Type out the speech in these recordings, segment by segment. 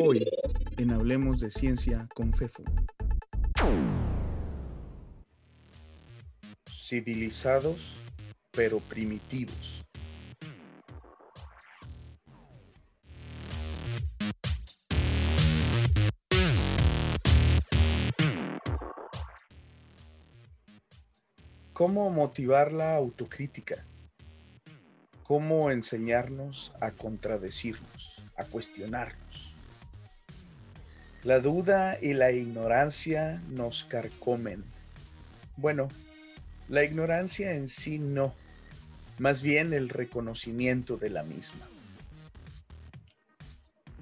Hoy en Hablemos de Ciencia con FEFU. Civilizados pero primitivos. ¿Cómo motivar la autocrítica? ¿Cómo enseñarnos a contradecirnos, a cuestionarnos? La duda y la ignorancia nos carcomen. Bueno, la ignorancia en sí no, más bien el reconocimiento de la misma.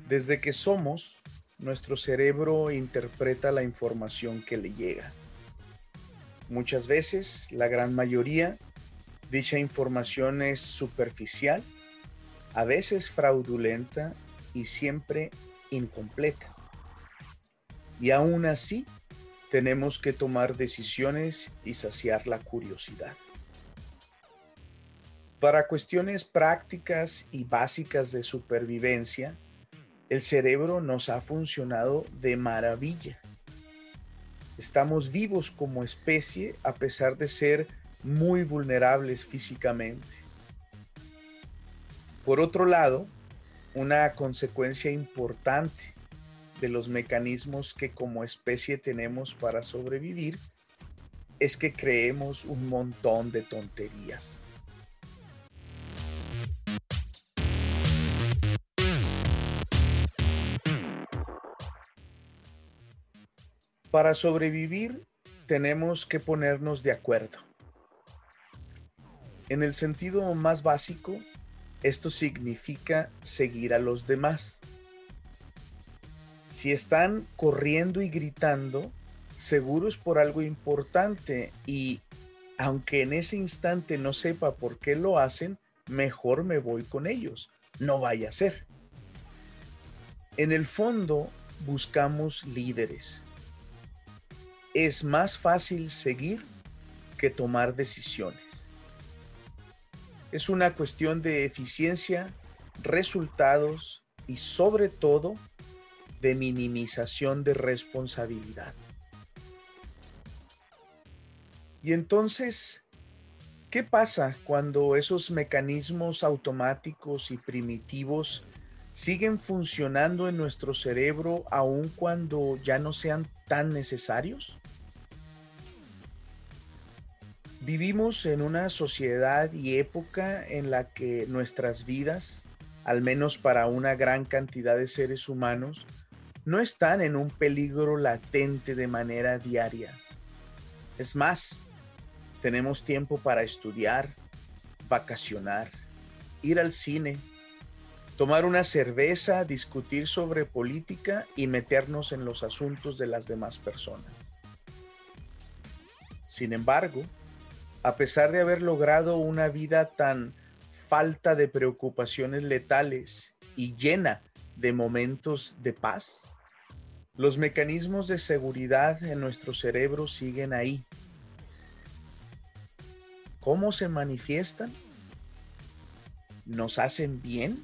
Desde que somos, nuestro cerebro interpreta la información que le llega Muchas veces, la gran mayoría, dicha información es superficial, a veces fraudulenta y siempre incompleta. Y aún así, tenemos que tomar decisiones y saciar la curiosidad. Para cuestiones prácticas y básicas de supervivencia, el cerebro nos ha funcionado de maravilla. Estamos vivos como especie a pesar de ser muy vulnerables físicamente. Por otro lado, una consecuencia importante de los mecanismos que como especie tenemos para sobrevivir es que creemos un montón de tonterías. Para sobrevivir tenemos que ponernos de acuerdo. En el sentido más básico, esto significa seguir a los demás. Si están corriendo y gritando, seguro es por algo importante y aunque en ese instante no sepa por qué lo hacen, mejor me voy con ellos. No vaya a ser. En el fondo, buscamos líderes es más fácil seguir que tomar decisiones. Es una cuestión de eficiencia, resultados y sobre todo de minimización de responsabilidad. Y entonces, ¿qué pasa cuando esos mecanismos automáticos y primitivos siguen funcionando en nuestro cerebro aun cuando ya no sean tan necesarios? Vivimos en una sociedad y época en la que nuestras vidas, al menos para una gran cantidad de seres humanos, no están en un peligro latente de manera diaria. Es más, tenemos tiempo para estudiar, vacacionar, ir al cine, tomar una cerveza, discutir sobre política y meternos en los asuntos de las demás personas. Sin embargo, a pesar de haber logrado una vida tan falta de preocupaciones letales y llena de momentos de paz, los mecanismos de seguridad en nuestro cerebro siguen ahí. ¿Cómo se manifiestan? ¿Nos hacen bien?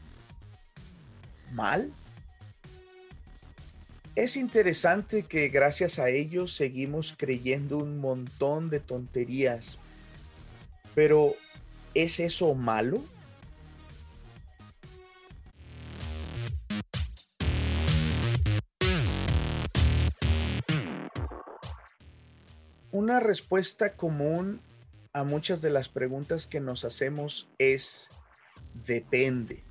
¿Mal? Es interesante que gracias a ellos seguimos creyendo un montón de tonterías pero, ¿es eso malo? Una respuesta común a muchas de las preguntas que nos hacemos es depende.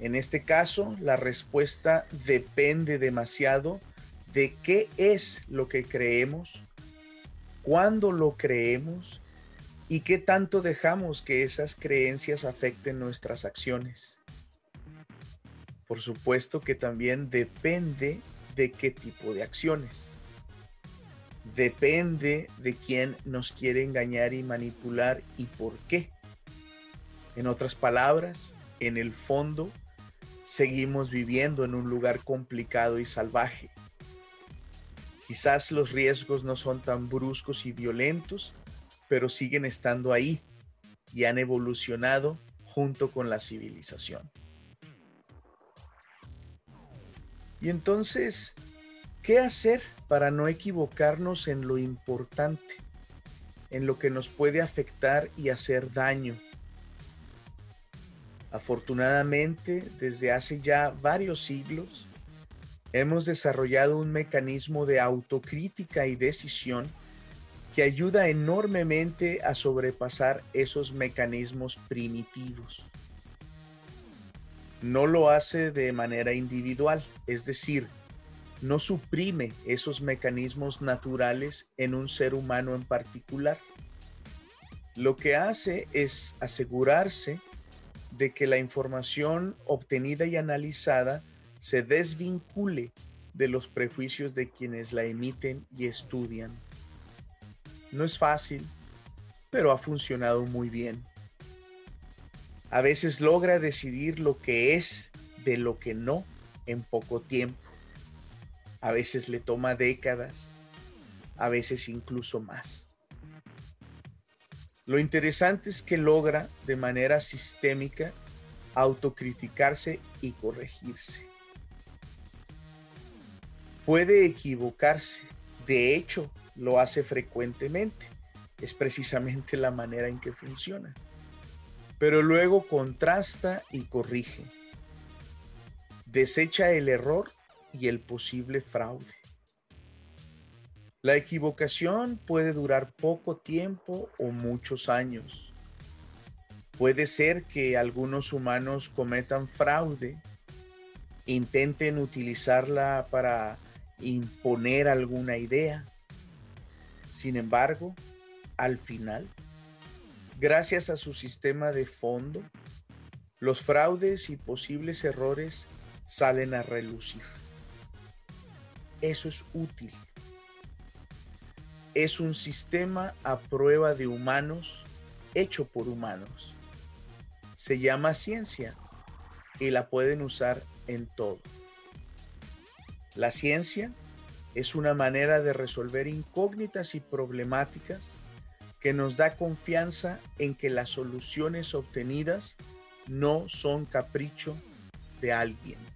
En este caso, la respuesta depende demasiado de qué es lo que creemos, cuándo lo creemos y qué tanto dejamos que esas creencias afecten nuestras acciones. Por supuesto que también depende de qué tipo de acciones. Depende de quién nos quiere engañar y manipular y por qué. En otras palabras, en el fondo, seguimos viviendo en un lugar complicado y salvaje Quizás los riesgos no son tan bruscos y violentos, pero siguen estando ahí y han evolucionado junto con la civilización. Y entonces, ¿qué hacer para no equivocarnos en lo importante, en lo que nos puede afectar y hacer daño? Afortunadamente, desde hace ya varios siglos, hemos desarrollado un mecanismo de autocrítica y decisión que ayuda enormemente a sobrepasar esos mecanismos primitivos. No lo hace de manera individual, es decir, no suprime esos mecanismos naturales en un ser humano en particular. Lo que hace es asegurarse de que la información obtenida y analizada se desvincule de los prejuicios de quienes la emiten y estudian. No es fácil, pero ha funcionado muy bien. A veces logra decidir lo que es de lo que no en poco tiempo. A veces le toma décadas, a veces incluso más. Lo interesante es que logra de manera sistémica autocriticarse y corregirse. Puede equivocarse, de hecho, lo hace frecuentemente. Es precisamente la manera en que funciona. Pero luego contrasta y corrige. Desecha el error y el posible fraude. La equivocación puede durar poco tiempo o muchos años. Puede ser que algunos humanos cometan fraude, intenten utilizarla para imponer alguna idea sin embargo, al final, gracias a su sistema de fondo, los fraudes y posibles errores salen a relucir. Eso es útil. Es un sistema a prueba de humanos, hecho por humanos. Se llama ciencia y la pueden usar en todo. La ciencia es una manera de resolver incógnitas y problemáticas que nos da confianza en que las soluciones obtenidas no son capricho de alguien.